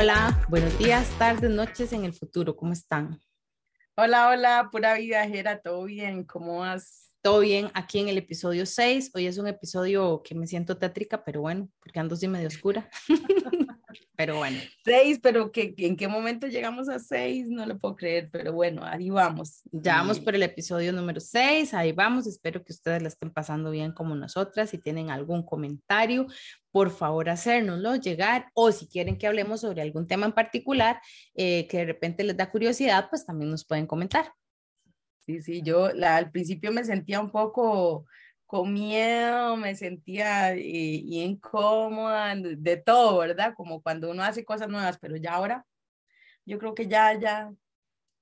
Hola, buenos días, tardes, noches en el futuro, ¿cómo están? Hola, hola, pura vida, Jera, ¿todo bien? ¿Cómo vas? Todo bien, aquí en el episodio 6. Hoy es un episodio que me siento tétrica, pero bueno, porque ando así medio oscura. pero bueno. Seis, pero que, ¿en qué momento llegamos a seis? No lo puedo creer, pero bueno, ahí vamos. Ya vamos por el episodio número seis, ahí vamos. Espero que ustedes la estén pasando bien como nosotras. Si tienen algún comentario, por favor hacérnoslo llegar o si quieren que hablemos sobre algún tema en particular eh, que de repente les da curiosidad, pues también nos pueden comentar. Sí, sí, yo la, al principio me sentía un poco con miedo, me sentía eh, incómoda, de todo, ¿verdad? Como cuando uno hace cosas nuevas, pero ya ahora, yo creo que ya, ya,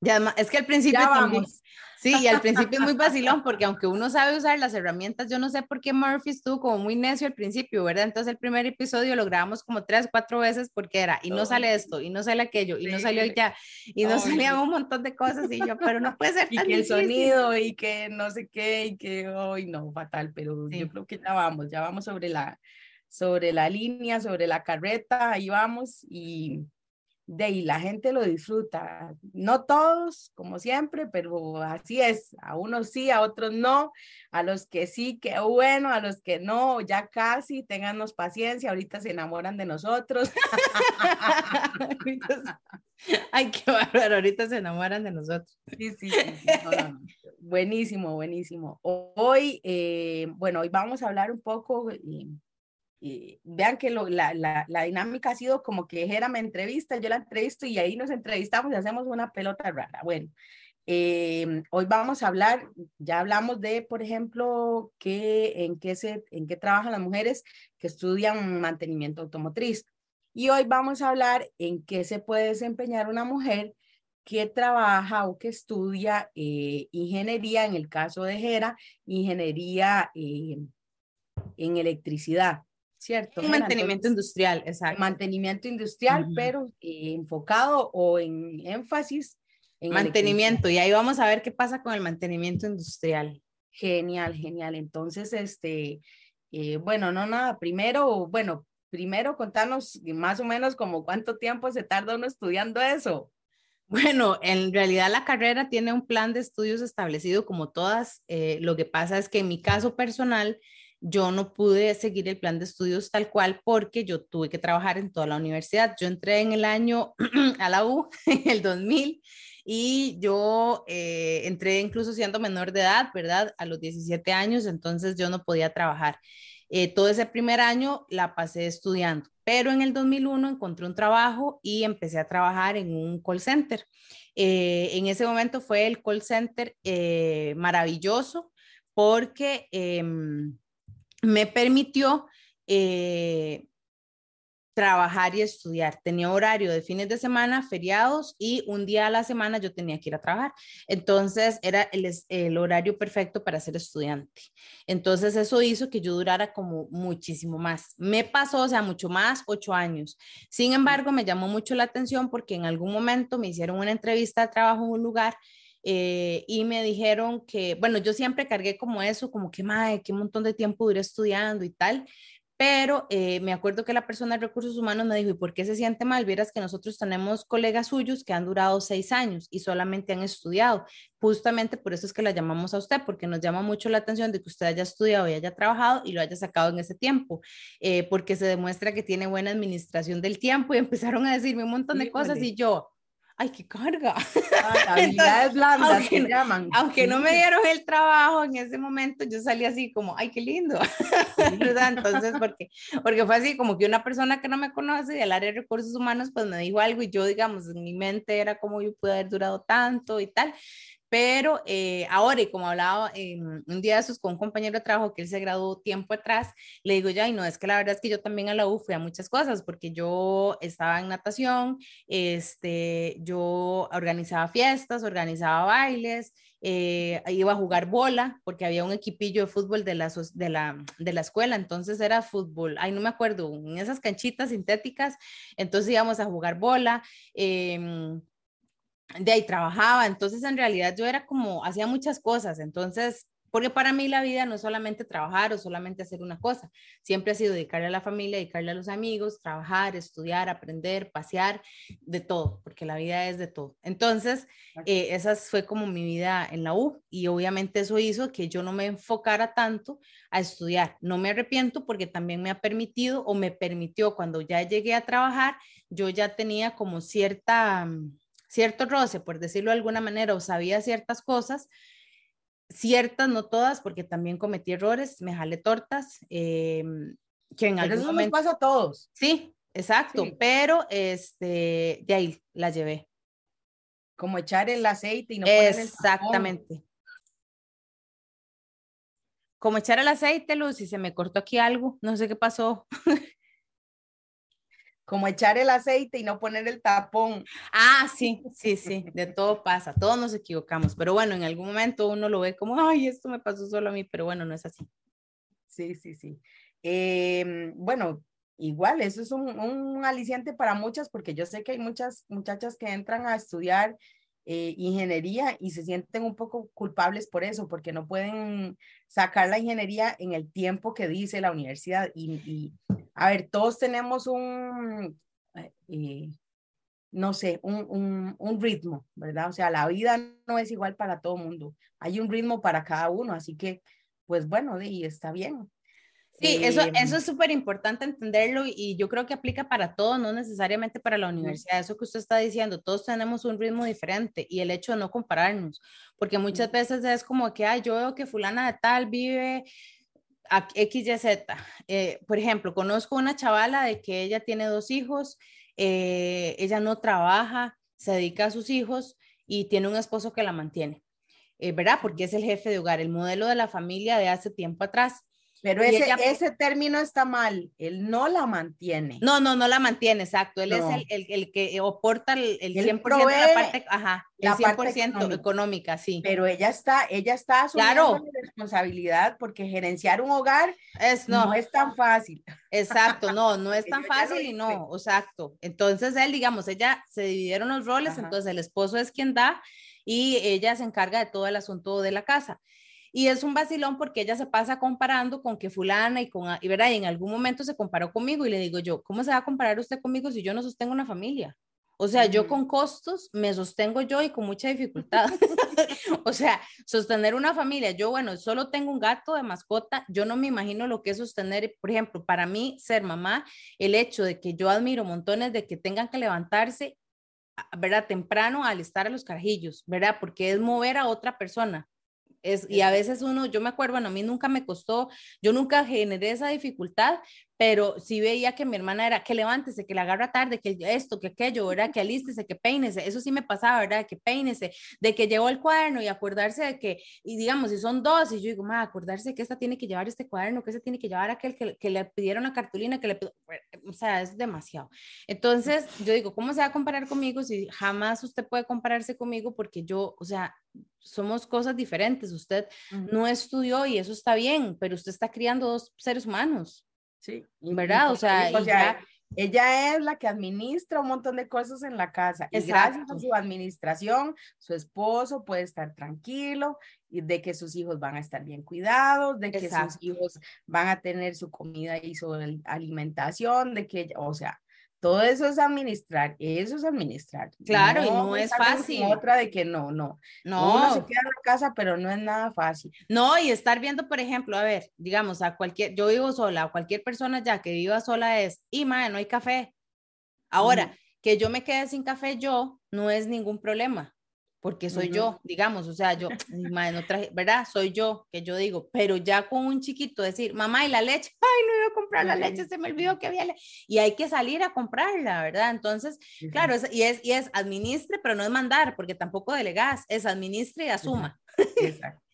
ya, es que al principio también, sí, y al principio es muy vacilón porque aunque uno sabe usar las herramientas, yo no sé por qué Murphy estuvo como muy necio al principio, ¿verdad? Entonces el primer episodio lo grabamos como tres, cuatro veces porque era, y no sale esto, y no sale aquello, y no salió ya, y no salían un montón de cosas, y yo, pero no puede ser tan Y que el sonido, y que no sé qué, y que, hoy no, fatal, pero yo creo que ya vamos, ya vamos sobre la, sobre la línea, sobre la carreta, ahí vamos, y de ahí la gente lo disfruta. No todos, como siempre, pero así es. A unos sí, a otros no. A los que sí, qué bueno. A los que no, ya casi, téngannos paciencia. Ahorita se enamoran de nosotros. Ay, qué bárbaro. Ahorita se enamoran de nosotros. Sí, sí, Buenísimo, buenísimo. Hoy, eh, bueno, hoy vamos a hablar un poco. Eh, vean que la, dinámica ha sido como que Jera me entrevista, yo la entrevisto y ahí nos entrevistamos y hacemos una pelota rara. Bueno, eh, hoy vamos a hablar, ya hablamos de, por ejemplo, que, en, qué se, en qué trabajan las mujeres que estudian mantenimiento automotriz. Y hoy vamos a hablar en qué se puede desempeñar una mujer que trabaja o que estudia eh, ingeniería, en el caso de Jera, ingeniería eh, en electricidad. ¿Cierto? Un mantenimiento industrial, exacto. Mantenimiento industrial, pero eh, enfocado o en énfasis en mantenimiento. Y ahí vamos a ver qué pasa con el mantenimiento industrial. Genial, genial. Entonces, este, eh, bueno, no nada, primero, bueno, primero contanos más o menos como cuánto tiempo se tarda uno estudiando eso. Bueno, en realidad la carrera tiene un plan de estudios establecido como todas. Eh, lo que pasa es que en mi caso personal, yo no pude seguir el plan de estudios tal cual porque yo tuve que trabajar en toda la universidad. Yo entré en el año a la U, en el 2000, y yo eh, entré incluso siendo menor de edad, ¿verdad? A los 17 años, entonces yo no podía trabajar. Eh, todo ese primer año la pasé estudiando, pero en el 2001 encontré un trabajo y empecé a trabajar en un call center. Eh, en ese momento fue el call center maravilloso porque em, me permitió eh, trabajar y estudiar. Tenía horario de fines de semana, feriados y un día a la semana yo tenía que ir a trabajar. Entonces era el, el, horario perfecto para ser estudiante. Entonces eso hizo que yo durara como muchísimo más. Me pasó, o sea, mucho más, ocho años. Sin embargo, me llamó mucho la atención porque en algún momento me hicieron una entrevista de trabajo en un lugar eh, y me dijeron que, bueno, yo siempre cargué como eso, como que, madre, qué montón de tiempo duré estudiando y tal, pero eh, me acuerdo que la persona de recursos humanos me dijo, ¿y por qué se siente mal? Vieras que nosotros tenemos colegas suyos que han durado seis años y solamente han estudiado. Justamente por eso es que la llamamos a usted, porque nos llama mucho la atención de que usted haya estudiado y haya trabajado y lo haya sacado en ese tiempo, eh, porque se demuestra que tiene buena administración del tiempo y empezaron a decirme un montón de cosas y yo, ay, qué carga. Ah, habilidades blandas aunque, se llaman. Aunque no me dieron el trabajo en ese momento, yo salí así como, ay, qué lindo. Entonces, porque, porque fue así como que una persona que no me conoce del área de recursos humanos, pues me dijo algo y yo, digamos, en mi mente era como yo pude haber durado tanto y tal. Pero eh, ahora, y como hablaba un día de esos con un compañero de trabajo que él se graduó tiempo atrás, le digo ya, y no, es que la verdad es que yo también a la U fui a muchas cosas, porque yo estaba en natación, este, yo organizaba fiestas, organizaba bailes, eh, iba a jugar bola, porque había un equipillo de fútbol de la, de, la, de la escuela, entonces era fútbol, ay, no me acuerdo, en esas canchitas sintéticas, entonces íbamos a jugar bola. Eh, de ahí trabajaba, entonces en realidad yo era como, hacía muchas cosas, entonces Porque para mí la vida no es solamente trabajar o solamente hacer una cosa, siempre ha sido dedicarle a la familia, dedicarle a los amigos, trabajar, estudiar, aprender, pasear, de todo, porque la vida es de todo. Entonces, eh, esa fue como mi vida en la U y obviamente eso hizo que yo no me enfocara tanto a estudiar. No me arrepiento porque también me ha permitido o me permitió cuando ya llegué a trabajar, yo ya tenía como cierta, mm, cierto roce, por decirlo de alguna manera, o sabía ciertas cosas ciertas, no todas, porque también cometí errores, me jalé tortas, eh, que en algún eso momento... nos pasa a todos. Sí, exacto, pero este, de ahí la llevé. Como echar el aceite y no Exactamente. Como echar el aceite, Luz, y se me cortó aquí algo, no sé qué pasó. como echar el aceite y no poner el tapón. Ah, sí, sí, sí, de todo pasa, todos nos equivocamos, pero bueno, en algún momento uno lo ve como, ay, esto me pasó solo a mí, pero bueno, no es así. Sí, sí, sí. Em, bueno, igual, eso es un, un, aliciente para muchas, porque yo sé que hay muchas muchachas que entran a estudiar eh, ingeniería y se sienten un poco culpables por eso, porque no pueden sacar la ingeniería en el tiempo que dice la universidad y a ver, todos tenemos un, eh, no sé, un, un, ritmo, ¿verdad? O sea, la vida no es igual para todo mundo. Hay un ritmo para cada uno, así que, pues bueno, y está bien. Sí, eso, eso es súper importante entenderlo y yo creo que aplica para todo, no necesariamente para la universidad. Eso que usted está diciendo, todos tenemos un ritmo diferente y el hecho de no compararnos, porque muchas veces es como que, ay, yo veo que fulana de tal vive XYZ. Eh, por ejemplo, conozco una chavala de que ella tiene dos hijos, eh, ella no trabaja, se dedica a sus hijos y tiene un esposo que la mantiene, eh, ¿verdad? Porque es el jefe de hogar, el modelo de la familia de hace tiempo atrás. Pero ese, ese término está mal, él no la mantiene. No, no, no la mantiene, exacto. Él es el, el, el, que aporta el, el 100% de la parte, ajá, la 100% económica. sí. Pero ella está, ella está asumiendo la responsabilidad porque gerenciar un hogar es, no, es tan fácil. Exacto, no, no es tan fácil y no, exacto. Entonces él, digamos, ella se dividieron los roles, entonces el esposo es quien da y ella se encarga de todo el asunto de la casa. Y es un vacilón porque ella se pasa comparando con que fulana y con, y, ¿verdad? y en algún momento se comparó conmigo y le digo yo, ¿cómo se va a comparar usted conmigo si yo no sostengo una familia? O sea, yo con costos me sostengo yo y con mucha dificultad. o sea, sostener una familia, yo, bueno, solo tengo un gato de mascota, yo no me imagino lo que es sostener, por ejemplo, para mí ser mamá, el hecho de que yo admiro montones de que tengan que levantarse, ¿verdad? Temprano al estar a los carajillos, ¿verdad? Porque es mover a otra persona. Es, y a veces uno, yo me acuerdo, bueno, a mí nunca me costó, yo nunca generé esa dificultad, pero sí veía que mi hermana era que levántese, que la agarra tarde, que esto, que aquello, ¿verdad? Que alístese, que peínese, eso sí me pasaba, ¿verdad? Que peínese, de que llevó el cuaderno y acordarse de que, y digamos, si son dos, y yo digo, ma, acordarse que esta tiene que llevar este cuaderno, que esta tiene que llevar aquel que, que le pidieron la cartulina, que le, o sea, es demasiado. Entonces, yo digo, ¿cómo se va a comparar conmigo si jamás usted puede compararse conmigo? Porque yo, o sea, somos cosas diferentes. Usted no estudió y eso está bien, pero usted está criando dos seres humanos. Sí. ¿Verdad? O sea, ella es la que administra un montón de cosas en la casa. Y gracias a su administración, su esposo puede estar tranquilo y de que sus hijos van a estar bien cuidados, de que sus hijos van a tener su comida y su alimentación, de que, o sea, todo eso es administrar, eso es administrar. Claro, y no es fácil. Otra de que no, no. No. Uno se queda en la casa, pero no es nada fácil. No, y estar viendo, por ejemplo, a ver, digamos, a cualquier, yo vivo sola, cualquier persona ya que viva sola es, y madre, no hay café. Ahora, que yo me quede sin café yo, no es ningún problema porque soy yo, digamos, o sea, yo, madre, no traje, ¿verdad? Soy yo, que yo digo, pero ya con un chiquito decir, mamá, ¿y la leche? Ay, no iba a comprar la leche, se me olvidó que había leche. Y hay que salir a comprarla, ¿verdad? Entonces, claro, es, y, es, y es administre, pero no es mandar, porque tampoco delegas, es administre y asuma. Exacto.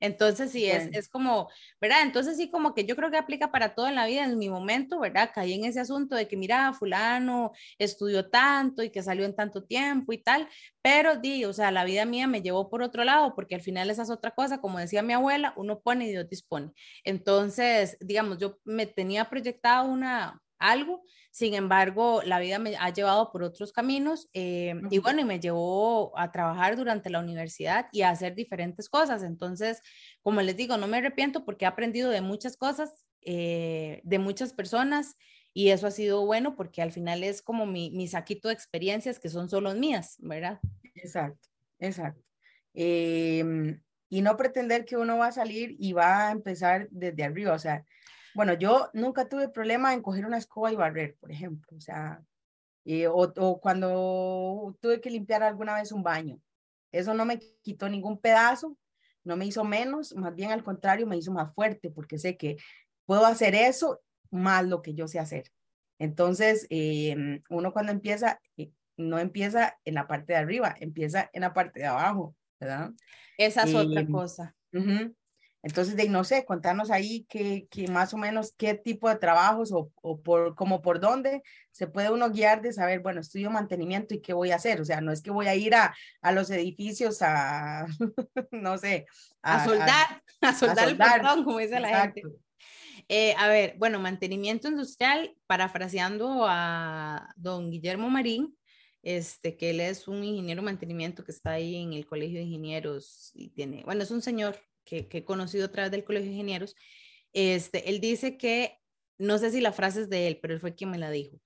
Entonces, sí, es, es como, ¿verdad? Entonces, sí, como que yo creo que aplica para todo en la vida. En mi momento, ¿verdad? Caí en ese asunto de que, mira, fulano estudió tanto y que salió en tanto tiempo y tal, pero, di, o sea, la vida mía me llevó por otro lado, porque al final esa es otra cosa, como decía mi abuela, uno pone y Dios dispone. Entonces, digamos, yo me tenía proyectada una, algo. Sin embargo, la vida me ha llevado por otros caminos eh, y bueno, y me llevó a trabajar durante la universidad y a hacer diferentes cosas. Entonces, como les digo, no me arrepiento porque he aprendido de muchas cosas, eh, de muchas personas y eso ha sido bueno porque al final es como mi, mi saquito de experiencias que son solo mías, ¿verdad? Exacto, exacto. Em, y no pretender que uno va a salir y va a empezar desde arriba, o sea, bueno, yo nunca tuve problema en coger una escoba y barrer, por ejemplo, o sea, eh, o, cuando tuve que limpiar alguna vez un baño. Eso no me quitó ningún pedazo, no me hizo menos, más bien al contrario, me hizo más fuerte, porque sé que puedo hacer eso más lo que yo sé hacer. Entonces, em, uno cuando empieza, eh, no empieza en la parte de arriba, empieza en la parte de abajo, ¿verdad? Esa es otra em, cosa. Entonces, de, no sé, contanos ahí que, más o menos qué tipo de trabajos o, o, por, como por dónde se puede uno guiar de saber, bueno, estudio mantenimiento y qué voy a hacer. O sea, no es que voy a ir a, a los edificios a, no sé. A, soldar, a, soldar, el portón, como dice la gente. Eh, a ver, bueno, mantenimiento industrial, parafraseando a don Guillermo Marín, este, que él es un ingeniero de mantenimiento que está ahí en el Colegio de Ingenieros y tiene, bueno, es un señor que, he conocido a través del Colegio de Ingenieros, este, él dice que, no sé si la frase es de él, pero él fue quien me la dijo.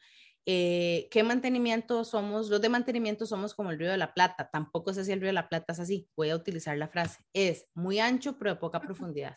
Eh, ¿Qué mantenimiento somos? Los de mantenimiento somos como el río de la Plata. Tampoco sé si el río de la Plata es así. Voy a utilizar la frase. Es muy ancho, pero de poca profundidad.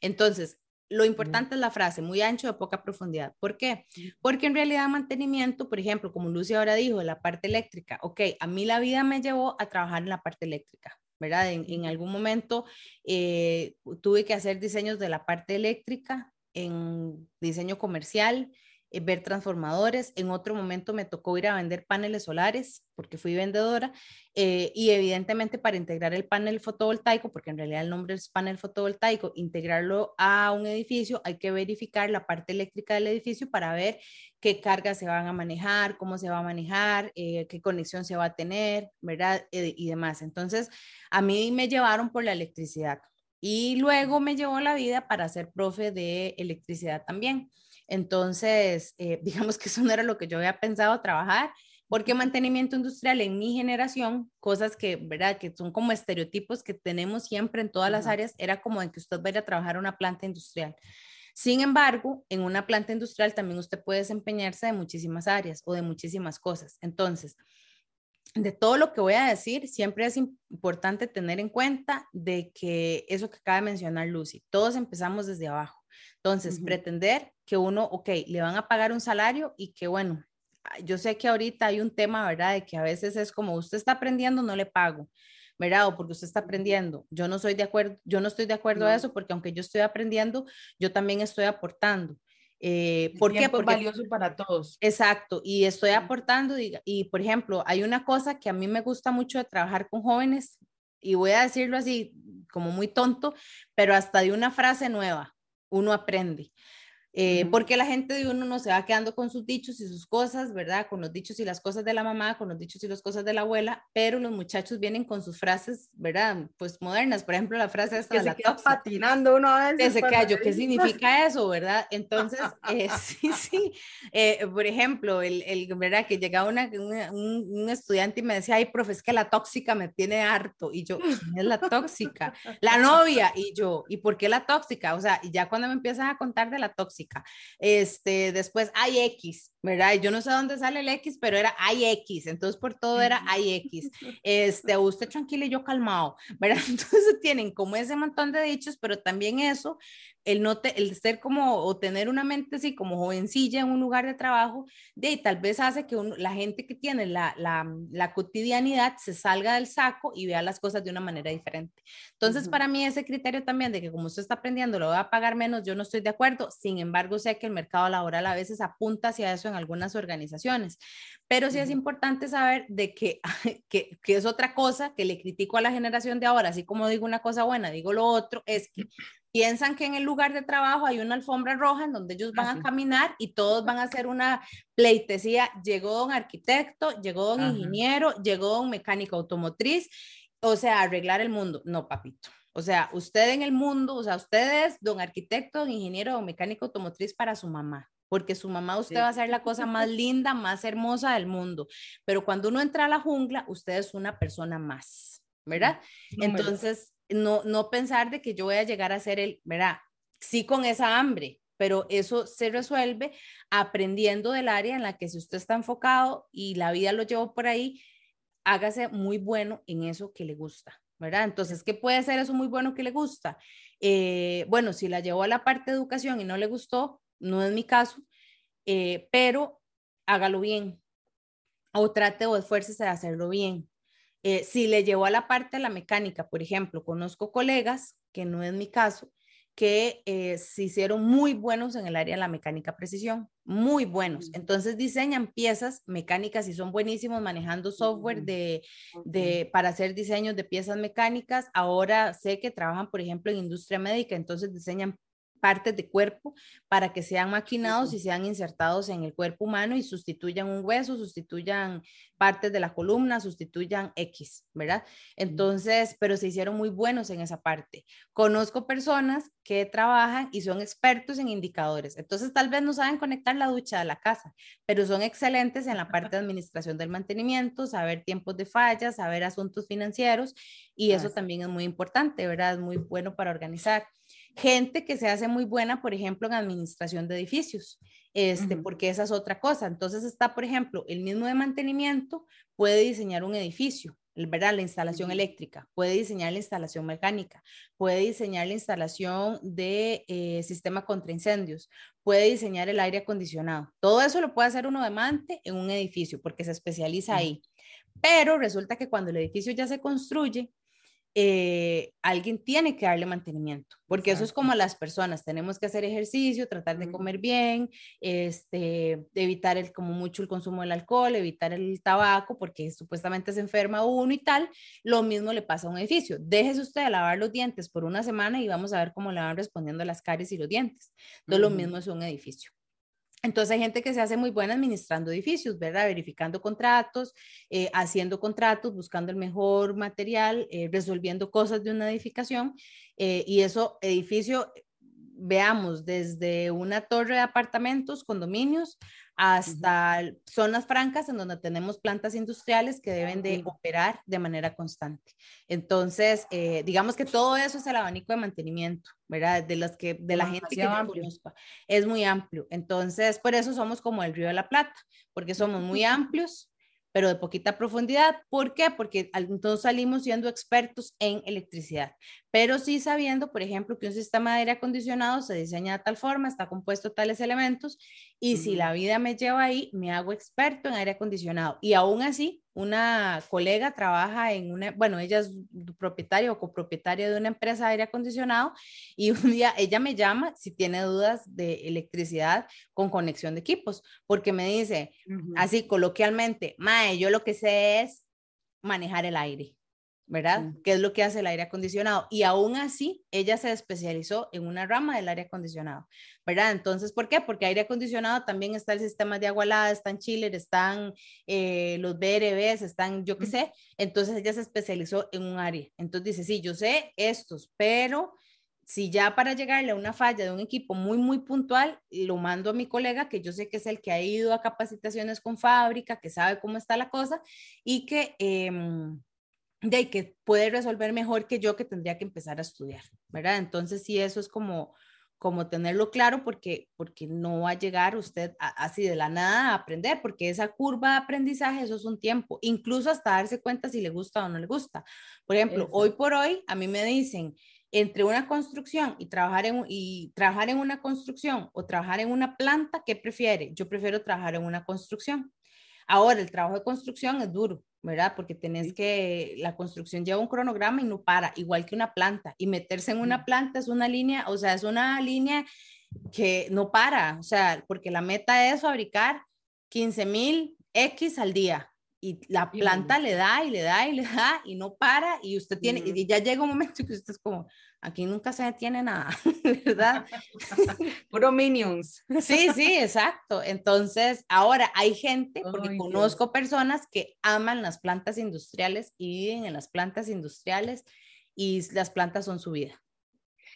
Entonces, lo importante es la frase, muy ancho, de poca profundidad. ¿Por qué? Porque en realidad mantenimiento, por ejemplo, como Lucy ahora dijo, la parte eléctrica, ok, a mí la vida me llevó a trabajar en la parte eléctrica. ¿Verdad? En, algún momento eh, tuve que hacer diseños de la parte eléctrica en diseño comercial, eh, ver transformadores. En otro momento me tocó ir a vender paneles solares porque fui vendedora eh, y evidentemente para integrar el panel fotovoltaico, porque en realidad el nombre es panel fotovoltaico, integrarlo a un edificio, hay que verificar la parte eléctrica del edificio para ver qué cargas se van a manejar, cómo se va a manejar, eh, qué conexión se va a tener, ¿verdad? y demás. Entonces, a mí me llevaron por la electricidad. Y luego me llevó la vida para ser profe de electricidad también. Entonces, eh, digamos que eso no era lo que yo había pensado trabajar, porque mantenimiento industrial en mi generación, cosas que, ¿verdad? Que son como estereotipos que tenemos siempre en todas las áreas, era como de que usted vaya a trabajar en una planta industrial. Sin embargo, en una planta industrial también usted puede desempeñarse de muchísimas áreas o de muchísimas cosas. Entonces, de todo lo que voy a decir, siempre es importante tener en cuenta de que eso que acaba de mencionar Lucy, todos empezamos desde abajo. Entonces, pretender que uno, ok, le van a pagar un salario y que bueno, yo sé que ahorita hay un tema, ¿verdad? De que a veces es como usted está aprendiendo, no le pago, ¿verdad? O porque usted está aprendiendo. Yo no soy de acuerdo, yo no estoy de acuerdo a eso porque aunque yo estoy aprendiendo, yo también estoy aportando. Eh, ¿Por qué? Porque es valioso para todos. Exacto, y estoy aportando y, y, por ejemplo, hay una cosa que a mí me gusta mucho de trabajar con jóvenes y voy a decirlo así como muy tonto, pero hasta de una frase nueva uno aprende. Eh, porque la gente de uno no se va quedando con sus dichos y sus cosas, ¿verdad? Con los dichos y las cosas de la mamá, con los dichos y las cosas de la abuela, pero los muchachos vienen con sus frases, ¿verdad? Pues modernas, por ejemplo, la frase esta que se queda patinando uno a veces. se queda, ¿qué significa eso, verdad? Entonces, eh, sí, sí, eh, por ejemplo, el, el, ¿verdad? Que llegaba una, un, un, estudiante y me decía, ay, profe, es que la tóxica me tiene harto, y yo, ¿quién es la tóxica? La novia, y yo, ¿y por qué la tóxica? O sea, y ya cuando me empiezan a contar de la tóxica, este, después hay X, ¿verdad? Yo no sé dónde sale el X, pero era hay X, entonces por todo era hay X. Este, usted tranquilo y yo calmado, ¿verdad? Entonces tienen como ese montón de dichos, pero también eso el, no el ser como o tener una mente así como jovencilla en un lugar de trabajo, de tal vez hace que la gente que tiene la, la, la, cotidianidad se salga del saco y vea las cosas de una manera diferente. Entonces, para mí ese criterio también de que como usted está aprendiendo, lo va a pagar menos, yo no estoy de acuerdo. Sin embargo, sé que el mercado laboral a veces apunta hacia eso en algunas organizaciones, pero sí es importante saber de que, que, que es otra cosa que le critico a la generación de ahora, así como digo una cosa buena, digo lo otro, es que piensan que en el lugar de trabajo hay una alfombra roja en donde ellos van a caminar y todos van a hacer una pleitesía. Llegó un arquitecto, llegó un ingeniero, llegó un mecánico automotriz, o sea, arreglar el mundo. No, papito. O sea, usted en el mundo, o sea, ustedes, don arquitecto, don ingeniero, don mecánico automotriz para su mamá porque su mamá usted va a ser la cosa más linda, más hermosa del mundo, pero cuando uno entra a la jungla, usted es una persona más, ¿verdad? Entonces, no, no pensar de que yo voy a llegar a ser el, ¿verdad? Sí con esa hambre, pero eso se resuelve aprendiendo del área en la que si usted está enfocado y la vida lo llevó por ahí, hágase muy bueno en eso que le gusta, ¿verdad? Entonces, ¿qué puede ser eso muy bueno que le gusta? Eh, bueno, si la llevó a la parte de educación y no le gustó, no es mi caso, eh, pero hágalo bien o trate o esfuércese de hacerlo bien. Eh, si le llevó a la parte de la mecánica, por ejemplo, conozco colegas, que no es mi caso, que eh, se hicieron muy buenos en el área de la mecánica precisión, muy buenos. Entonces diseñan piezas mecánicas y son buenísimos manejando software de, de, para hacer diseños de piezas mecánicas. Ahora sé que trabajan, por ejemplo, en industria médica, entonces diseñan partes de cuerpo para que sean maquinados y sean insertados en el cuerpo humano y sustituyan un hueso, sustituyan partes de la columna, sustituyan X, ¿verdad? Entonces, pero se hicieron muy buenos en esa parte. Conozco personas que trabajan y son expertos en indicadores. Entonces, tal vez no saben conectar la ducha de la casa, pero son excelentes en la parte de administración del mantenimiento, saber tiempos de fallas, saber asuntos financieros y eso también es muy importante, ¿verdad? Es muy bueno para organizar gente que se hace muy buena, por ejemplo, en administración de edificios, este, porque esa es otra cosa. Entonces está, por ejemplo, el mismo de mantenimiento puede diseñar un edificio, ¿verdad? La instalación eléctrica, puede diseñar la instalación mecánica, puede diseñar la instalación de eh, sistema contra incendios, puede diseñar el aire acondicionado. Todo eso lo puede hacer uno de mante en un edificio porque se especializa ahí. Pero resulta que cuando el edificio ya se construye, eh, alguien tiene que darle mantenimiento, porque eso es como las personas, tenemos que hacer ejercicio, tratar de comer bien, este, evitar el, como mucho el consumo del alcohol, evitar el tabaco, porque supuestamente se enferma uno y tal, lo mismo le pasa a un edificio. Déjese usted de lavar los dientes por una semana y vamos a ver cómo le van respondiendo las caries y los dientes. Entonces, lo mismo es un edificio. Entonces hay gente que se hace muy buena administrando edificios, ¿verdad? Verificando contratos, eh, haciendo contratos, buscando el mejor material, eh, resolviendo cosas de una edificación. Eh, y eso, edificio, veamos, desde una torre de apartamentos, condominios, hasta zonas francas en donde tenemos plantas industriales que deben de operar de manera constante. Entonces, eh, digamos que todo eso es el abanico de mantenimiento, ¿verdad? De las que, de la gente que yo conozco. Es muy amplio. Entonces, por eso somos como el Río de la Plata, porque somos muy amplios, pero de poquita profundidad. ¿Por qué? Porque entonces salimos siendo expertos en electricidad, pero sí sabiendo, por ejemplo, que un sistema de aire acondicionado se diseña de tal forma, está compuesto de tales elementos, y si la vida me lleva ahí, me hago experto en aire acondicionado. Y aún así, una colega trabaja en una, bueno, ella es propietaria o copropietaria de una empresa de aire acondicionado y un día ella me llama si tiene dudas de electricidad con conexión de equipos, porque me dice, así coloquialmente, Mae, yo lo que sé es manejar el aire. ¿Verdad? ¿Qué es lo que hace el aire acondicionado? Y aún así, ella se especializó en una rama del aire acondicionado, ¿verdad? Entonces, ¿por qué? Porque aire acondicionado también está el sistema de agua helada, están chiller, están eh, los BRBs, están yo qué sé. Entonces, ella se especializó en un área. Entonces, dice, sí, yo sé estos, pero si ya para llegarle a una falla de un equipo muy, muy puntual, lo mando a mi colega, que yo sé que es el que ha ido a capacitaciones con fábrica, que sabe cómo está la cosa y que... Eh, de que puede resolver mejor que yo que tendría que empezar a estudiar, ¿verdad? Entonces sí, eso es como, como tenerlo claro porque, porque no va a llegar usted así de la nada a aprender, porque esa curva de aprendizaje, eso es un tiempo, incluso hasta darse cuenta si le gusta o no le gusta. Por ejemplo, hoy por hoy a mí me dicen, entre una construcción y trabajar, en, y trabajar en una construcción o trabajar en una planta, ¿qué prefiere? Yo prefiero trabajar en una construcción. Ahora, el trabajo de construcción es duro, ¿verdad? Porque tenés que, la construcción lleva un cronograma y no para, igual que una planta. Y meterse en una planta es una línea, o sea, es una línea que no para, o sea, porque la meta es fabricar 15 mil X al día. Y la planta le da y le da y le da y no para y usted tiene, y ya llega un momento que usted es como, aquí nunca se detiene nada, ¿verdad? Puro minions. Sí, sí, exacto. Entonces, ahora hay gente, porque conozco personas que aman las plantas industriales y viven en las plantas industriales y las plantas son su vida.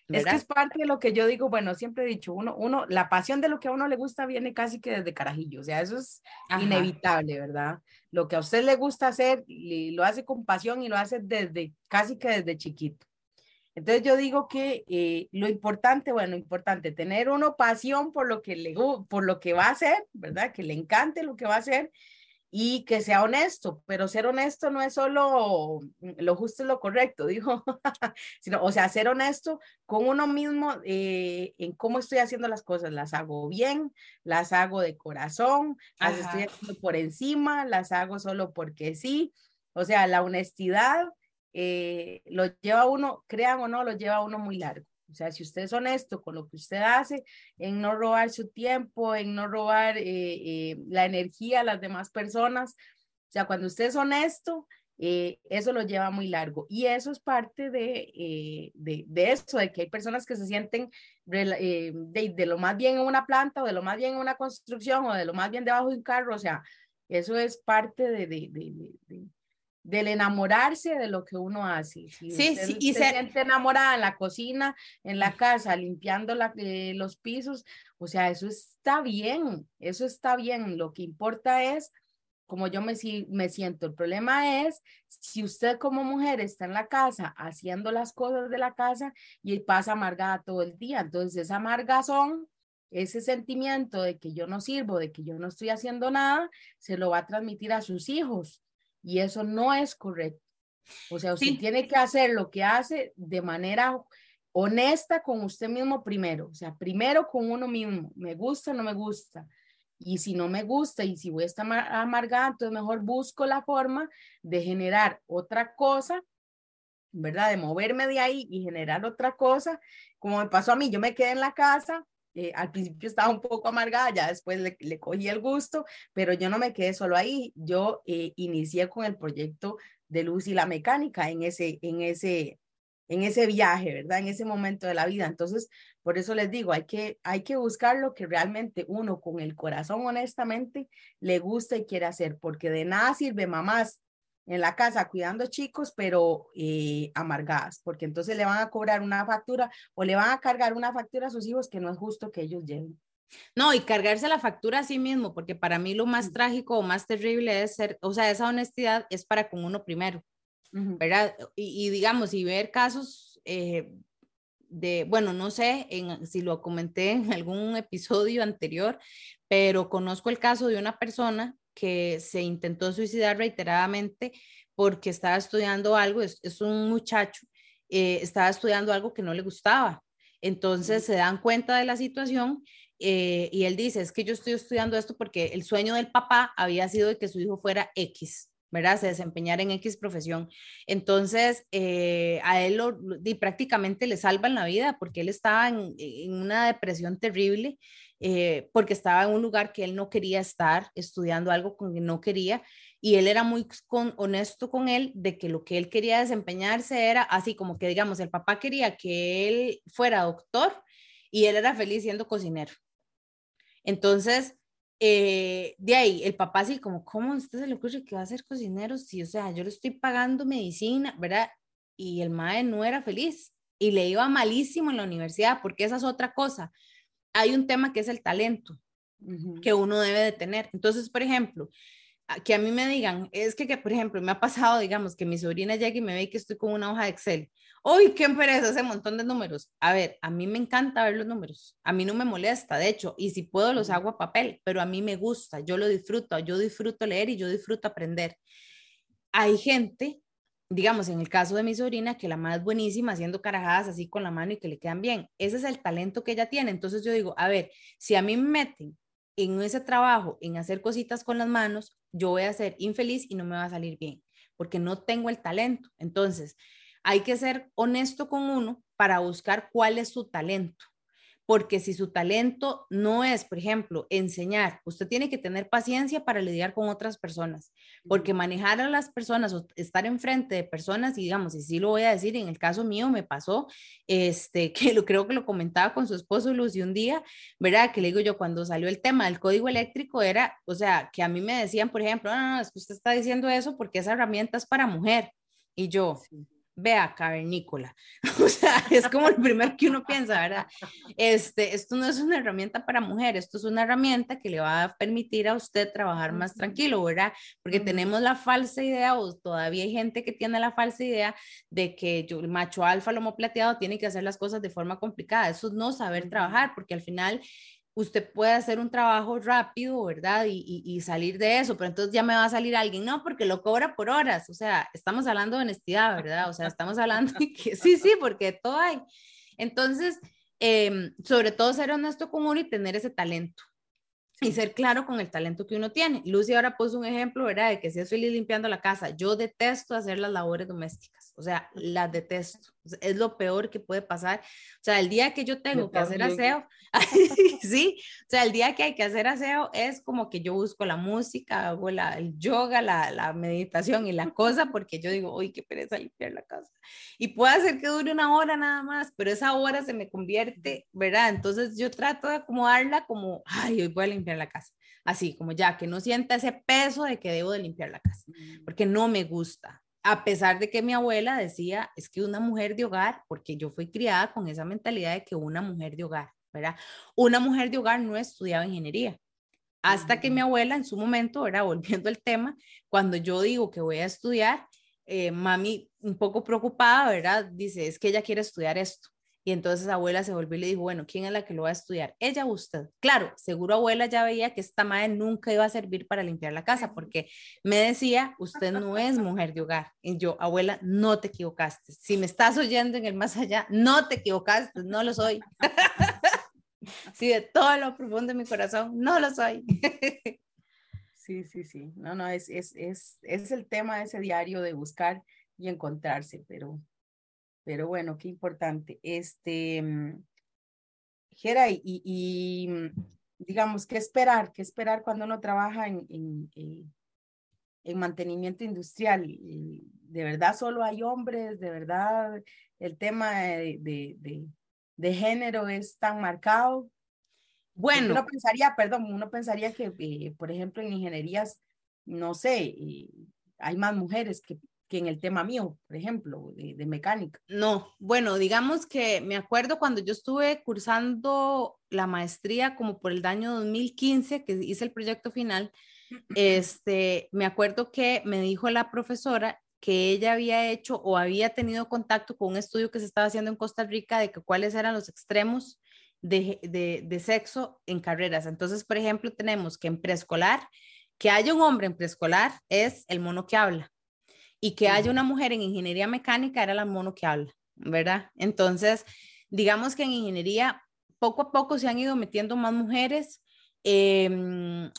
Es que es parte de lo que yo digo, bueno, siempre he dicho, uno, uno, la pasión de lo que a uno le gusta viene casi que desde carajillo, o sea, eso es inevitable, ¿verdad? Lo que a usted le gusta hacer, lo hace con pasión y lo hace desde, casi que desde chiquito. Entonces yo digo que eh, lo importante, bueno, importante, tener uno pasión por lo que le, por lo que va a hacer, ¿verdad? Que le encante lo que va a hacer y que sea honesto, pero ser honesto no es solo lo justo y lo correcto, dijo, sino, o sea, ser honesto con uno mismo eh, en cómo estoy haciendo las cosas, las hago bien, las hago de corazón, las estoy haciendo por encima, las hago solo porque sí, o sea, la honestidad eh, lo lleva uno, crean o no, lo lleva uno muy largo. O sea, si usted es honesto con lo que usted hace, en no robar su tiempo, en no robar eh, eh, la energía a las demás personas, o sea, cuando usted es honesto, eh, eso lo lleva muy largo. Y eso es parte de, de, de, eso, de que hay personas que se sienten de, de, lo más bien en una planta o de lo más bien en una construcción o de lo más bien debajo de un carro. O sea, eso es parte de, del enamorarse de lo que uno hace. sí, sí, y se, siente enamorada en la cocina, en la casa, limpiando la, eh, los pisos, o sea, eso está bien, eso está bien. Lo que importa es como yo me, me siento. El problema es si usted como mujer está en la casa haciendo las cosas de la casa y pasa amargada todo el día. Entonces, esa amargazón, ese sentimiento de que yo no sirvo, de que yo no estoy haciendo nada, se lo va a transmitir a sus hijos y eso no es correcto. O sea, usted tiene que hacer lo que hace de manera honesta con usted mismo primero. O sea, primero con uno mismo. Me gusta, no me gusta. Y si no me gusta y si voy a estar amargada, entonces mejor busco la forma de generar otra cosa, ¿verdad? De moverme de ahí y generar otra cosa. Como me pasó a mí, yo me quedé en la casa eh, al principio estaba un poco amargada, ya después le, cogí el gusto, pero yo no me quedé solo ahí, yo eh, inicié con el proyecto de luz y la mecánica en ese, en ese, en ese viaje, ¿verdad? En ese momento de la vida. Entonces, por eso les digo, hay que, hay que buscar lo que realmente uno con el corazón honestamente le gusta y quiere hacer, porque de nada sirve mamás en la casa cuidando chicos, pero eh, amargadas, porque entonces le van a cobrar una factura o le van a cargar una factura a sus hijos que no es justo que ellos lleven. No, y cargarse la factura a sí mismo, porque para mí lo más trágico o más terrible es ser, o sea, esa honestidad es para con uno primero, ¿verdad? Y, digamos, y ver casos eh, de, bueno, no sé en, si lo comenté en algún episodio anterior, pero conozco el caso de una persona que se intentó suicidar reiteradamente porque estaba estudiando algo, es, un muchacho, eh, estaba estudiando algo que no le gustaba. Entonces se dan cuenta de la situación eh, y él dice, es que yo estoy estudiando esto porque el sueño del papá había sido de que su hijo fuera X, ¿verdad? Se desempeñara en X profesión. Entonces, eh, a él lo, prácticamente le salvan la vida porque él estaba en, en una depresión terrible eh, porque estaba en un lugar que él no quería estar, estudiando algo con que no quería, y él era muy honesto con él de que lo que él quería desempeñarse era así como que, digamos, el papá quería que él fuera doctor y él era feliz siendo cocinero. Entonces, eh, de ahí, el papá así como, ¿cómo a usted se le ocurre que va a ser cocinero? Sí, o sea, yo le estoy pagando medicina, ¿verdad? Y el mae no era feliz y le iba malísimo en la universidad, porque esa es otra cosa hay un tema que es el talento que uno debe de tener. Entonces, por ejemplo, que a mí me digan, es que, que, por ejemplo, me ha pasado, digamos, que mi sobrina llegue y me ve que estoy con una hoja de Excel. ¡Uy, qué pereza ese montón de números! A ver, a mí me encanta ver los números, a mí no me molesta, de hecho, y si puedo los hago a papel, pero a mí me gusta, yo lo disfruto, yo disfruto leer y yo disfruto aprender. Hay gente digamos, en el caso de mi sobrina, que la es buenísima haciendo carajadas así con la mano y que le quedan bien. Ese es el talento que ella tiene. Entonces yo digo, a ver, si a mí me meten en ese trabajo, en hacer cositas con las manos, yo voy a ser infeliz y no me va a salir bien, porque no tengo el talento. Entonces, hay que ser honesto con uno para buscar cuál es su talento porque si su talento no es, por ejemplo, enseñar, usted tiene que tener paciencia para lidiar con otras personas, porque manejar a las personas o estar enfrente de personas, y digamos, y sí lo voy a decir, en el caso mío me pasó, este, que lo creo que lo comentaba con su esposo Lucy un día, ¿verdad? Que le digo yo, cuando salió el tema del código eléctrico, era, o sea, que a mí me decían, por ejemplo, no, no, es que usted está diciendo eso porque esa herramienta es para mujer. Y yo, vea, cavernícola. O sea, es como el primer que uno piensa, ¿verdad? Este, esto no es una herramienta para mujeres, esto es una herramienta que le va a permitir a usted trabajar más tranquilo, ¿verdad? Porque tenemos la falsa idea, o todavía hay gente que tiene la falsa idea de que yo, el macho alfa, lomo plateado, tiene que hacer las cosas de forma complicada. Eso es no saber trabajar, porque al final usted puede hacer un trabajo rápido, ¿verdad? Y, y, salir de eso, pero entonces ya me va a salir alguien, no, porque lo cobra por horas, o sea, estamos hablando de honestidad, ¿verdad? O sea, estamos hablando de que sí, sí, porque todo hay. Entonces, em, sobre todo ser honesto con uno y tener ese talento. Y ser claro con el talento que uno tiene. Lucy ahora puso un ejemplo, ¿verdad? De que si estoy limpiando la casa, yo detesto hacer las labores domésticas, o sea, las detesto es lo peor que puede pasar. O sea, el día que yo tengo que hacer aseo, sí, o sea, el día que hay que hacer aseo es como que yo busco la música, hago la, el yoga, la, la meditación y la cosa, porque yo digo, uy, qué pereza limpiar la casa. Y puede hacer que dure una hora nada más, pero esa hora se me convierte, ¿verdad? Entonces yo trato de acomodarla como, ay, hoy voy a limpiar la casa. Así, como ya, que no sienta ese peso de que debo de limpiar la casa, mm. porque no me gusta a pesar de que mi abuela decía, es que una mujer de hogar, porque yo fui criada con esa mentalidad de que una mujer de hogar, ¿verdad? Una mujer de hogar no estudiaba ingeniería. Hasta que mi abuela en su momento, ¿verdad? Volviendo al tema, cuando yo digo que voy a estudiar, eh, mami un poco preocupada, ¿verdad? Dice, es que ella quiere estudiar esto. Y entonces abuela se volvió y le dijo, bueno, ¿quién es la que lo va a estudiar? Ella o usted. Claro, seguro abuela ya veía que esta madre nunca iba a servir para limpiar la casa, porque me decía, usted no es mujer de hogar. Y yo, abuela, no te equivocaste. Si me estás oyendo en el más allá, no te equivocaste, no lo soy. sí, de todo lo profundo de mi corazón, no lo soy. sí, sí, sí. No, no, es, es, es, es el tema de ese diario de buscar y encontrarse, pero pero bueno, qué importante. Este, mm, Gera, y, y, mm, digamos, ¿qué esperar? ¿Qué esperar cuando uno trabaja en, en, en mantenimiento industrial? ¿De verdad solo hay hombres? ¿De verdad el tema de, de, de, género es tan marcado? Bueno. Uno pensaría, perdón, uno pensaría que, eh, por ejemplo, en ingenierías, no sé, eh, hay más mujeres que, que en el tema mío, por ejemplo, de, mecánica. No, bueno, digamos que me acuerdo cuando yo estuve cursando la maestría como por el año 2015, que hice el proyecto final, este, me acuerdo que me dijo la profesora que ella había hecho o había tenido contacto con un estudio que se estaba haciendo en Costa Rica de que cuáles eran los extremos de, de, de sexo en carreras. Entonces, por ejemplo, tenemos que en preescolar, que haya un hombre en preescolar es el mono que habla y que haya una mujer en ingeniería mecánica era la mono que habla, ¿verdad? Entonces, digamos que en ingeniería poco a poco se han ido metiendo más mujeres. Em,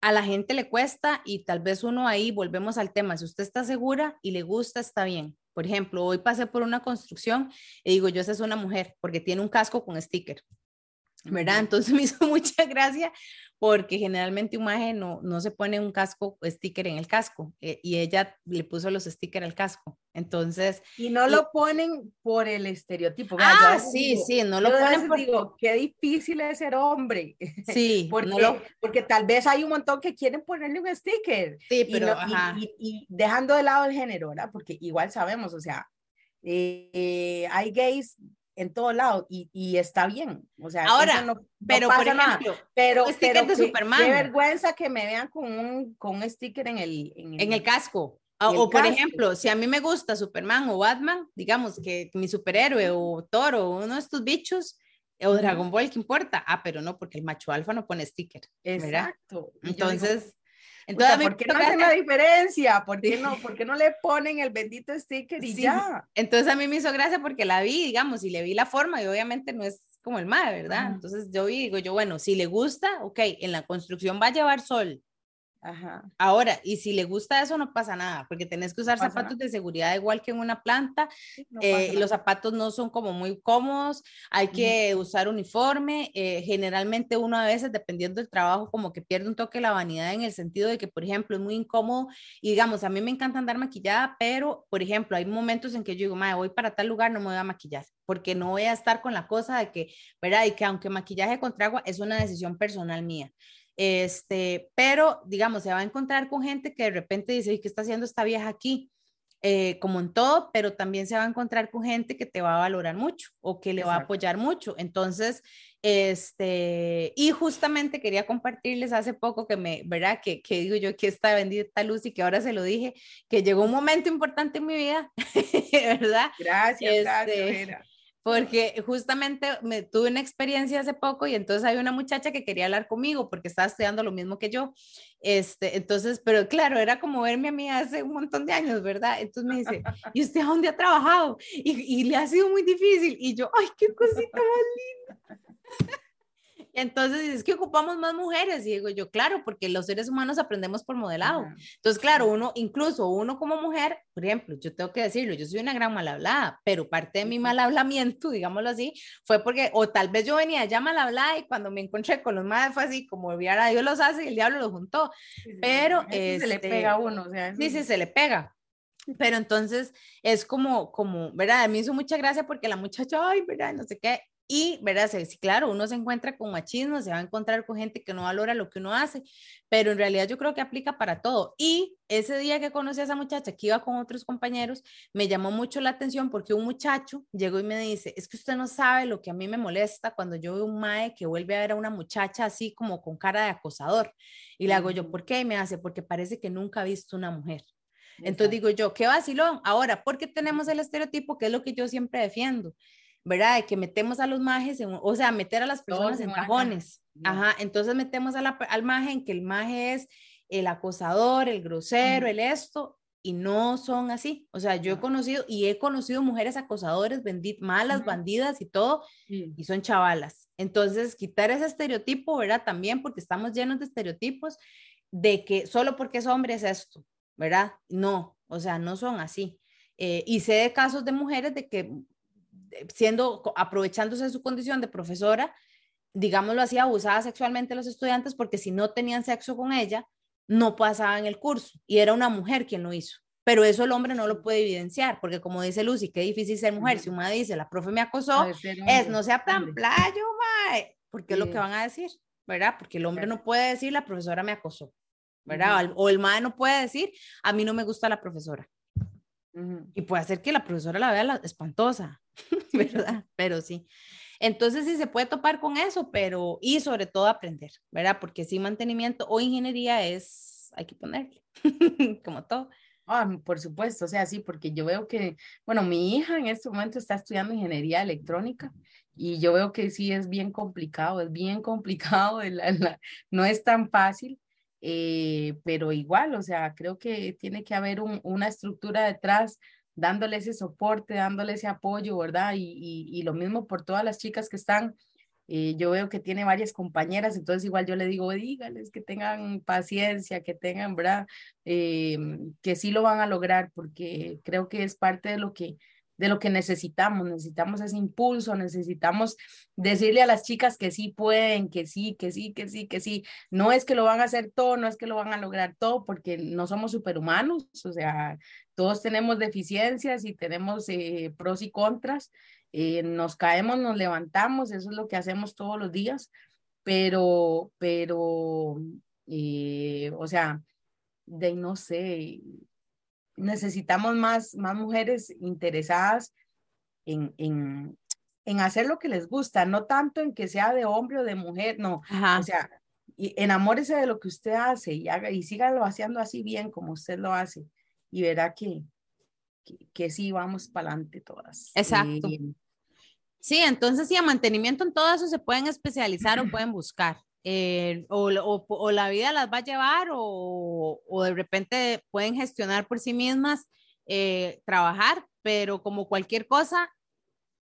a la gente le cuesta y tal vez uno ahí volvemos al tema, si usted está segura y le gusta, está bien. Por ejemplo, hoy pasé por una construcción y digo, yo esa es una mujer porque tiene un casco con sticker. ¿verdad? Entonces me hizo mucha gracia porque generalmente un maje no, no se pone un casco, sticker en el casco, eh, y ella le puso los stickers al casco. Entonces. Y no lo ponen por el estereotipo. Ah, sí, sí, no lo ponen por. Digo, qué difícil es ser hombre. Sí, porque, porque tal vez hay un montón que quieren ponerle un sticker. Sí, pero. Y, dejando de lado el género, ¿verdad? Porque igual sabemos, o sea, eh, hay gays en todo lado y, y, está bien. O sea, ahora, no, pero por ejemplo, pero, pero de Superman. Qué vergüenza que me vean con un, con un sticker en el, en el, casco. O, por ejemplo, si a mí me gusta Superman o Batman, digamos que mi superhéroe o Thor o uno de estos bichos, o Dragon Ball, ¿qué importa? Ah, pero no, porque el macho alfa no pone sticker. Exacto. Entonces, entonces, ¿por qué no hacen la diferencia? ¿Por qué, no, ¿Por qué no le ponen el bendito sticker y ya? Entonces a mí me hizo gracia porque la vi, digamos, y le vi la forma y obviamente no es como el mar, ¿verdad? Entonces yo vi, digo yo, bueno, si le gusta, ok, en la construcción va a llevar sol, Ahora, y si le gusta eso, no pasa nada, porque tenés que usar zapatos de seguridad igual que en una planta. Eh, los zapatos no son como muy cómodos, hay que usar uniforme. Eh, generalmente uno a veces, dependiendo del trabajo, como que pierde un toque la vanidad en el sentido de que, por ejemplo, es muy incómodo. Y digamos, a mí me encanta andar maquillada, pero, por ejemplo, hay momentos en que yo digo, madre, voy para tal lugar, no me voy a maquillar, porque no voy a estar con la cosa de que, ¿verdad? Y que aunque maquillaje contra agua es una decisión personal mía. Este, pero digamos, se va a encontrar con gente que de repente dice, ¿y qué está haciendo esta vieja aquí? eh, como en todo, pero también se va a encontrar con gente que te va a valorar mucho o que le va a apoyar mucho. Entonces, este, y justamente quería compartirles hace poco que me, ¿verdad? Que, que digo yo que esta bendita luz y que ahora se lo dije, que llegó un momento importante en mi vida, ¿verdad? Gracias, gracias. Este, porque justamente me tuve una experiencia hace poco y entonces hay una muchacha que quería hablar conmigo porque estaba estudiando lo mismo que yo. Este, entonces, pero claro, era como verme a mí hace un montón de años, ¿verdad? Entonces me dice, ¿y usted a dónde ha trabajado? Y, y le ha sido muy difícil. Y yo, ay, qué cosita más linda. Entonces es que ocupamos más mujeres y digo yo, claro, porque los seres humanos aprendemos por modelado. Entonces, claro, uno, incluso uno como mujer, por ejemplo, yo tengo que decirlo, yo soy una gran mal hablada, pero parte de mi mal hablamiento, digámoslo así, fue porque, o tal vez yo venía ya mal hablada y cuando me encontré con los madres fue así, como a Dios los hace y el diablo los juntó. pero... se le este, pega a uno, o sea, sí, sí, se le pega. Pero entonces es como, como, ¿verdad? A mí hizo mucha gracia porque la muchacha, ay, ¿verdad? No sé qué. Y, ¿verdad? Sí, claro, uno se encuentra con machismo, se va a encontrar con gente que no valora lo que uno hace, pero en realidad yo creo que aplica para todo. Y ese día que conocí a esa muchacha que iba con otros compañeros, me llamó mucho la atención porque un muchacho llegó y me dice, es que usted no sabe lo que a mí me molesta cuando yo veo un mae que vuelve a ver a una muchacha así como con cara de acosador. Y le hago yo, ¿por qué? Y me hace, porque parece que nunca ha visto una mujer. Entonces digo yo, qué vacilón. Ahora, ¿por qué tenemos el estereotipo, que es lo que yo siempre defiendo, ¿verdad? De que metemos a los majes, o sea, meter a las personas en cajones. Ajá, entonces metemos a la, al maje en que el maje es el acosador, el grosero, el esto, y no son así. O sea, yo he conocido y he conocido mujeres acosadores, malas, bandidas y todo, y son chavalas. Entonces, quitar ese estereotipo, ¿verdad? También porque estamos llenos de estereotipos de que solo porque es hombre es esto, ¿verdad? No, o sea, no son así. Eh, y sé de casos de mujeres de que siendo, aprovechándose de su condición de profesora, digámoslo así, abusaba sexualmente a los estudiantes porque si no tenían sexo con ella, no pasaban el curso y era una mujer quien lo hizo. Pero eso el hombre no lo puede evidenciar, porque como dice Lucy, qué difícil ser mujer. Si una dice, la profe me acosó, es no sea tan playo, mae, porque es lo que van a decir, ¿verdad? Porque el hombre no puede decir, la profesora me acosó, ¿verdad? O el mae no puede decir, a mí no me gusta la profesora. Y puede hacer que la profesora la vea espantosa, ¿verdad? Pero sí. Entonces sí se puede topar con eso, pero y sobre todo aprender, ¿verdad? Porque sí mantenimiento o ingeniería es, hay que ponerle, como todo. Ah, por supuesto, o sea, sí, porque yo veo que, bueno, mi hija en este momento está estudiando ingeniería electrónica y yo veo que sí es bien complicado, es bien complicado, no es tan fácil, eh, pero igual, o sea, creo que tiene que haber una estructura detrás dándole ese soporte, dándole ese apoyo, ¿verdad? Y, y, lo mismo por todas las chicas que están, eh, yo veo que tiene varias compañeras, entonces igual yo le digo, dígales que tengan paciencia, que tengan, ¿verdad? Eh, que sí lo van a lograr, porque creo que es parte de lo que de lo que necesitamos, necesitamos ese impulso, necesitamos decirle a las chicas que sí pueden, que sí, que sí, que sí, que sí. No es que lo van a hacer todo, no es que lo van a lograr todo, porque no somos superhumanos, o sea, todos tenemos deficiencias y tenemos eh, pros y contras. Eh, nos caemos, nos levantamos, eso es lo que hacemos todos los días, pero, pero, eh, o sea, de no sé, necesitamos más, más mujeres interesadas en, en, en hacer lo que les gusta, no tanto en que sea de hombre o de mujer, no, o sea, enamórese de lo que usted hace y haga y sígalo haciendo así bien como usted lo hace y verá que, que, sí vamos para adelante todas. Exacto. sí, entonces sí, a mantenimiento en todo eso se pueden especializar o pueden buscar. Eh, o, o, la vida las va a llevar o, o de repente pueden gestionar por sí mismas, eh, trabajar, pero como cualquier cosa,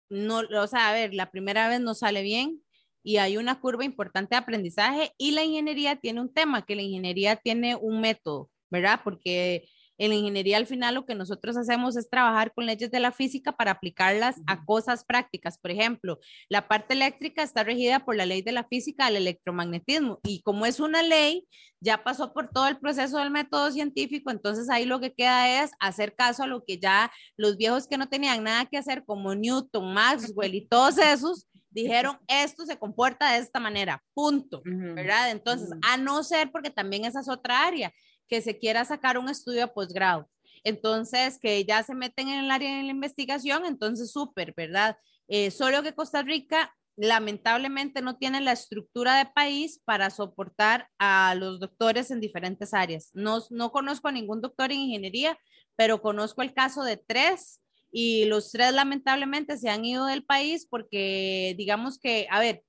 no, o sea, a ver, la primera vez no sale bien y hay una curva importante de aprendizaje y la ingeniería tiene un tema, que la ingeniería tiene un método, ¿verdad? Porque en la ingeniería al final lo que nosotros hacemos es trabajar con leyes de la física para aplicarlas a cosas prácticas. Por ejemplo, la parte eléctrica está regida por la ley de la física del electromagnetismo y como es una ley, ya pasó por todo el proceso del método científico, entonces ahí lo que queda es hacer caso a lo que ya los viejos que no tenían nada que hacer como Newton, Maxwell y todos esos dijeron, esto se comporta de esta manera, punto, ¿verdad? Entonces, a no ser porque también esa es otra área, que se quiera sacar un estudio de posgrado. Entonces, que ya se meten en el área de la investigación, entonces súper, ¿verdad? Eh, solo que Costa Rica lamentablemente no tiene la estructura de país para soportar a los doctores en diferentes áreas. No, no conozco a ningún doctor en ingeniería, pero conozco el caso de tres y los tres lamentablemente se han ido del país porque digamos que, a ver,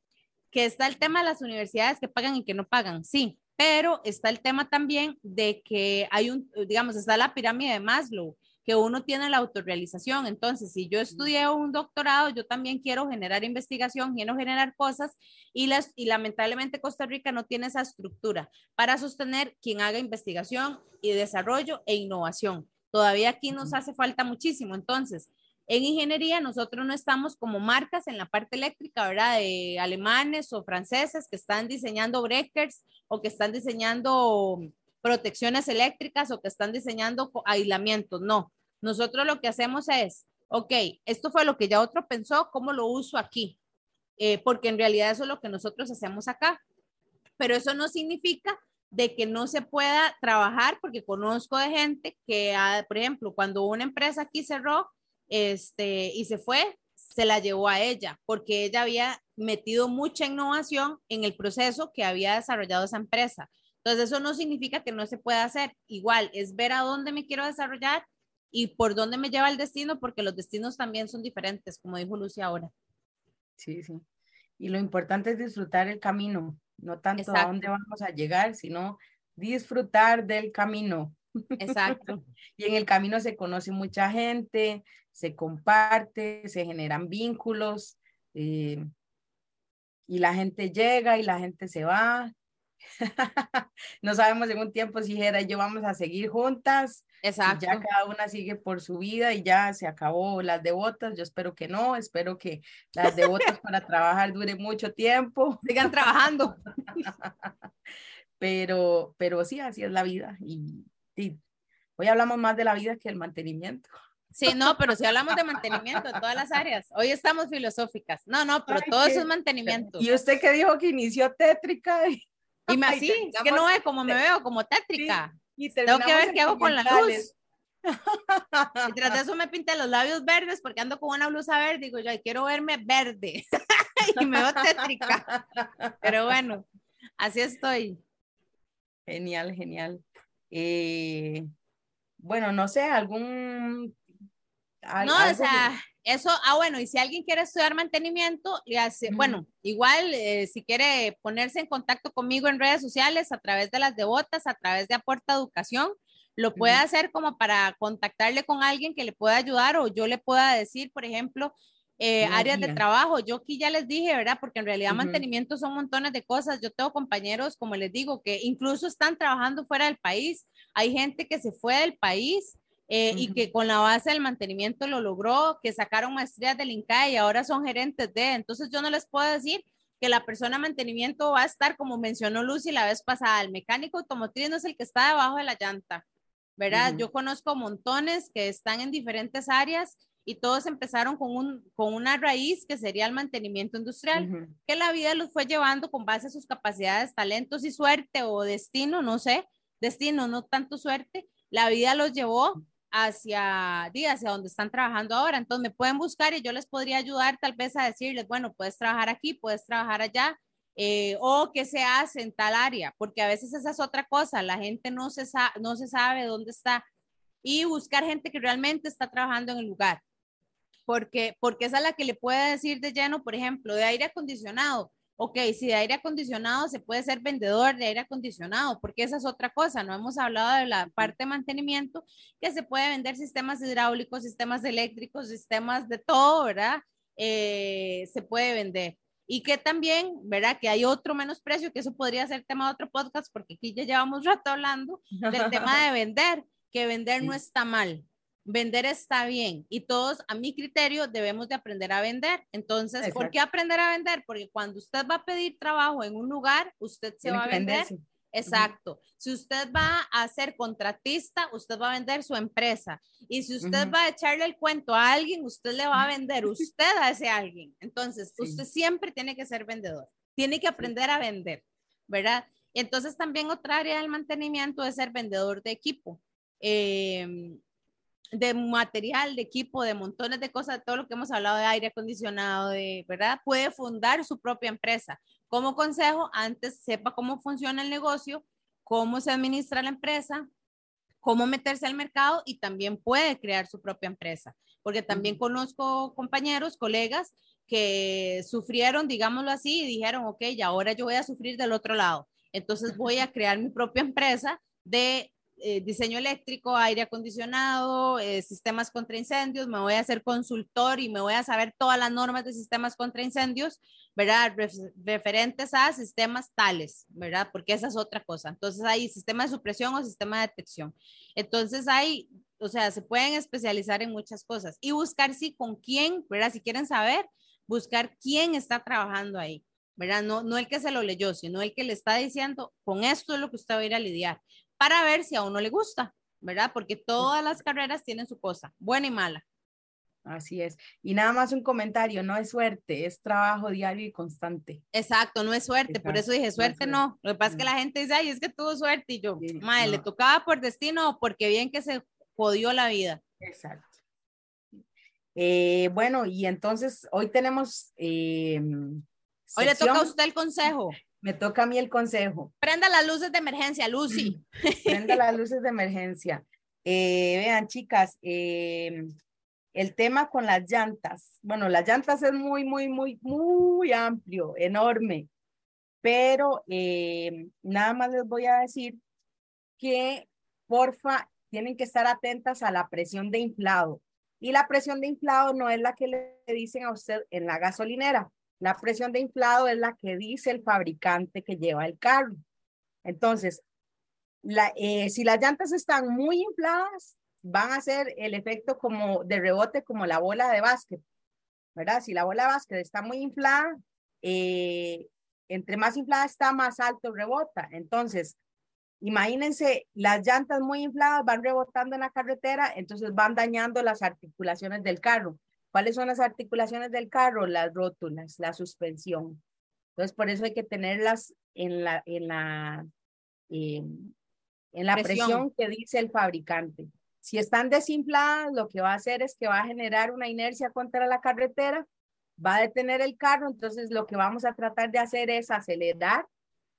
que está el tema de las universidades que pagan y que no pagan, sí, pero está el tema también de que hay un, digamos, está la pirámide de Maslow que uno tiene la autorrealización. Entonces, si yo estudié un doctorado, yo también quiero generar investigación, quiero generar cosas y, las, y lamentablemente Costa Rica no tiene esa estructura para sostener quien haga investigación y desarrollo e innovación. Todavía aquí nos hace falta muchísimo. Entonces, en ingeniería nosotros no estamos como marcas en la parte eléctrica, ¿verdad? De alemanes o franceses que están diseñando breakers o que están diseñando protecciones eléctricas o que están diseñando aislamientos. No, nosotros lo que hacemos es, ok, esto fue lo que ya otro pensó, ¿cómo lo uso aquí? Eh, porque en realidad eso es lo que nosotros hacemos acá. Pero eso no significa de que no se pueda trabajar, porque conozco de gente que, por ejemplo, cuando una empresa aquí cerró este, y se fue, se la llevó a ella, porque ella había metido mucha innovación en el proceso que había desarrollado esa empresa. Entonces, eso no significa que no se pueda hacer. Igual, es ver a dónde me quiero desarrollar y por dónde me lleva el destino, porque los destinos también son diferentes, como dijo Lucia ahora. Sí, sí. Y lo importante es disfrutar el camino, no tanto a dónde vamos a llegar, sino disfrutar del camino. Exacto. y en el camino se conoce mucha gente, se comparte, se generan vínculos, eh, y la gente llega y la gente se va. no sabemos en un tiempo si Jera y yo vamos a seguir juntas Exacto. Ya cada una sigue por su vida y ya se acabó las devotas. Yo espero que no, espero que las devotas para trabajar dure mucho tiempo. Sigan trabajando. pero, pero sí, así es la vida. Y, hoy hablamos más de la vida que el mantenimiento. Sí, no, pero si hablamos de mantenimiento en todas las áreas. Hoy estamos filosóficas. No, no, pero todo eso es mantenimiento. Y usted que dijo que inició tétrica. Y, y me así, es que no ve como me veo, como tétrica. Tengo que ver qué hago con la luz. Y tras de eso me pinté los labios verdes porque ando con una blusa verde. Digo yo, quiero verme verde. y me veo tétrica. Pero bueno, así estoy. Genial, genial. Eh, bueno, no sé, algún... no, o sea, eso, ah, bueno, y si alguien quiere estudiar mantenimiento, y hace, bueno, igual eh, si quiere ponerse en contacto conmigo en redes sociales a través de las devotas, a través de Aporta Educación, lo puede hacer como para contactarle con alguien que le pueda ayudar o yo le pueda decir, por ejemplo, eh, áreas de trabajo. Yo aquí ya les dije, ¿verdad? Porque en realidad mantenimiento son montones de cosas. Yo tengo compañeros, como les digo, que incluso están trabajando fuera del país. Hay gente que se fue del país eh, y que con la base del mantenimiento lo logró, que sacaron maestrías del INCAE y ahora son gerentes de. Entonces yo no les puedo decir que la persona de mantenimiento va a estar, como mencionó Lucy la vez pasada, el mecánico automotriz no es el que está debajo de la llanta. ¿verdad? Yo conozco montones que están en diferentes áreas y todos empezaron con, un, con una raíz que sería el mantenimiento industrial, que la vida los fue llevando con base a sus capacidades, talentos y suerte o destino, no sé, destino, no tanto suerte, la vida los llevó hacia, hacia donde están trabajando ahora. Entonces me pueden buscar y yo les podría ayudar tal vez a decirles, bueno, puedes trabajar aquí, puedes trabajar allá, eh, o qué se hace en tal área, porque a veces esa es otra cosa, la gente no se, no se sabe dónde está y buscar gente que realmente está trabajando en el lugar, porque, porque esa es la que le puede decir de lleno, por ejemplo, de aire acondicionado. Ok, si de aire acondicionado se puede ser vendedor de aire acondicionado, porque esa es otra cosa, no hemos hablado de la parte de mantenimiento, que se puede vender sistemas hidráulicos, sistemas eléctricos, sistemas de todo, ¿verdad? Eh, se puede vender. Y que también, ¿verdad? Que hay otro menosprecio, que eso podría ser tema de otro podcast, porque aquí ya llevamos rato hablando del tema de vender, que vender no está mal, vender está bien y todos, a mi criterio, debemos de aprender a vender. Entonces, ¿por qué aprender a vender? Porque cuando usted va a pedir trabajo en un lugar, usted se va a vender. Exacto. Si usted va a ser contratista, usted va a vender su empresa. Y si usted va a echarle el cuento a alguien, usted le va a vender usted a ese alguien. Entonces, usted siempre tiene que ser vendedor. Tiene que aprender a vender, ¿verdad? Entonces, también otra área del mantenimiento es ser vendedor de equipo. Em, de material, de equipo, de montones de cosas, todo lo que hemos hablado de aire acondicionado, de, ¿verdad? Puede fundar su propia empresa. Como consejo, antes sepa cómo funciona el negocio, cómo se administra la empresa, cómo meterse al mercado y también puede crear su propia empresa. Porque también conozco compañeros, colegas que sufrieron, digámoslo así, y dijeron, ok, y ahora yo voy a sufrir del otro lado. Entonces voy a crear mi propia empresa de eh, diseño eléctrico, aire acondicionado, eh, sistemas contra incendios, me voy a hacer consultor y me voy a saber todas las normas de sistemas contra incendios, ¿verdad? referentes a sistemas tales, ¿verdad? Porque esa es otra cosa. Entonces hay sistema de supresión o sistema de detección. Entonces hay, o sea, se pueden especializar en muchas cosas y buscar si con quién, ¿verdad? Si quieren saber, buscar quién está trabajando ahí. ¿verdad? No, no el que se lo leyó, sino el que le está diciendo, con esto es lo que usted va a ir a lidiar para ver si a uno le gusta, ¿verdad? Porque todas las carreras tienen su cosa, buena y mala. Así es. Y nada más un comentario, no es suerte, es trabajo diario y constante. Exacto, no es suerte, por eso dije suerte no, Lo que pasa es que la gente dice, ay, es que tuvo suerte y yo, madre, le tocaba por destino o porque bien que se jodió la vida. Exacto. Eh, bueno, y entonces hoy tenemos... Eh, hoy le toca a usted el consejo. Me toca a mí el consejo. Prenda las luces de emergencia, Lucy. Prenda las luces de emergencia. Eh, vean, chicas, eh, el tema con las llantas. Bueno, las llantas es muy, muy, muy, muy amplio, enorme. Pero eh, nada más les voy a decir que, porfa, tienen que estar atentas a la presión de inflado. Y la presión de inflado no es la que le dicen a usted en la gasolinera. La presión de inflado es la que dice el fabricante que lleva el carro. Entonces, eh, si las llantas están muy infladas, van a hacer el efecto como de rebote, como la bola de básquet, ¿verdad? Si la bola de básquet está muy inflada, eh, entre más inflada está, más alto rebota. Entonces, imagínense, las llantas muy infladas van rebotando en la carretera, entonces van dañando las articulaciones del carro. ¿Cuáles son las articulaciones del carro? Las rótulas, la suspensión. Entonces, por eso hay que tenerlas en la, en la, eh, en la presión. que dice el fabricante. Si están desinfladas, lo que va a hacer es que va a generar una inercia contra la carretera, va a detener el carro, entonces lo que vamos a tratar de hacer es acelerar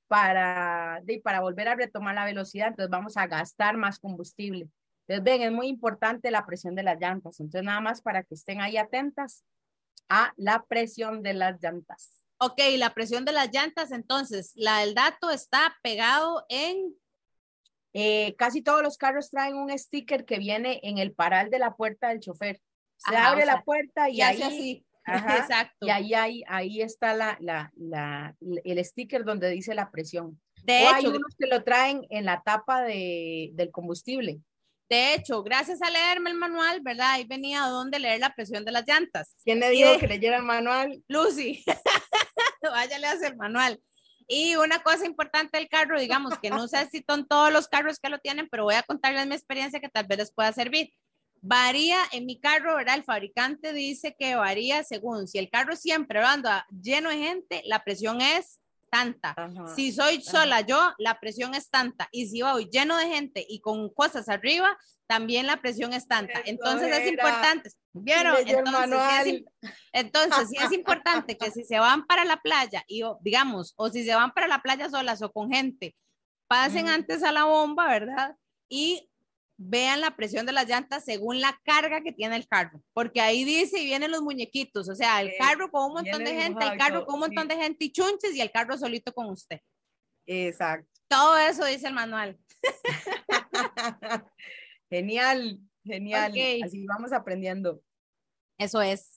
para, para volver a retomar la velocidad, entonces vamos a gastar más combustible. Entonces, ven, es muy importante la presión de las llantas. Entonces, nada más para que estén ahí atentas a la presión de las llantas. Ok, la presión de las llantas, entonces, la del dato está pegado en... Eh, casi todos los carros traen un sticker que viene en el paral de la puerta del chofer. Se abre la puerta y, ahí... Así. Exacto. Y ahí, ahí, ahí está la, la, la, el sticker donde dice la presión. De hecho, hay unos que lo traen en la tapa de, del combustible. De hecho, gracias a leerme el manual, ¿verdad? Ahí venía dónde leer la presión de las llantas. ¿Quién le dijo que leyera el manual? Lucy. Váyale a hacer el manual. Y una cosa importante del carro, digamos, que no sé si son todos los carros que lo tienen, pero voy a contarles mi experiencia que tal vez les pueda servir. Varía en mi carro, ¿verdad? El fabricante dice que varía según si el carro siempre anda lleno de gente, la presión es tanta. si soy sola yo, la presión es tanta. Y si voy lleno de gente y con cosas arriba, también la presión es tanta. entonces es importante. ¿Vieron? Entonces, entonces, sí es importante que si se van para la playa y digamos, o si se van para la playa solas o con gente, pasen antes a la bomba, ¿verdad? Y vean la presión de las llantas según la carga que tiene el carro, porque ahí dice y vienen los muñequitos, o sea, el carro con un montón de gente, el carro con un montón de gente y chunches y el carro solito con usted. Exacto. Todo eso dice el manual. genial, genial. Así vamos aprendiendo. Eso es.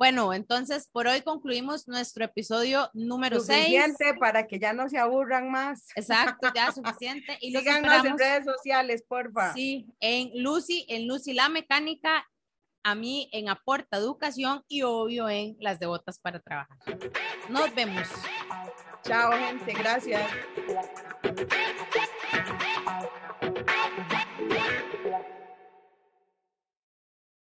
Bueno, entonces por hoy concluimos nuestro episodio número 6. Suficiente para que ya no se aburran más. Exacto, ya suficiente. Y Síganos en redes sociales, porfa. Sí, en Lucy, en Lucy la mecánica, a mí en Aporta Educación y obvio en Las Devotas para Trabajar. Nos vemos. Chao, gente. Gracias.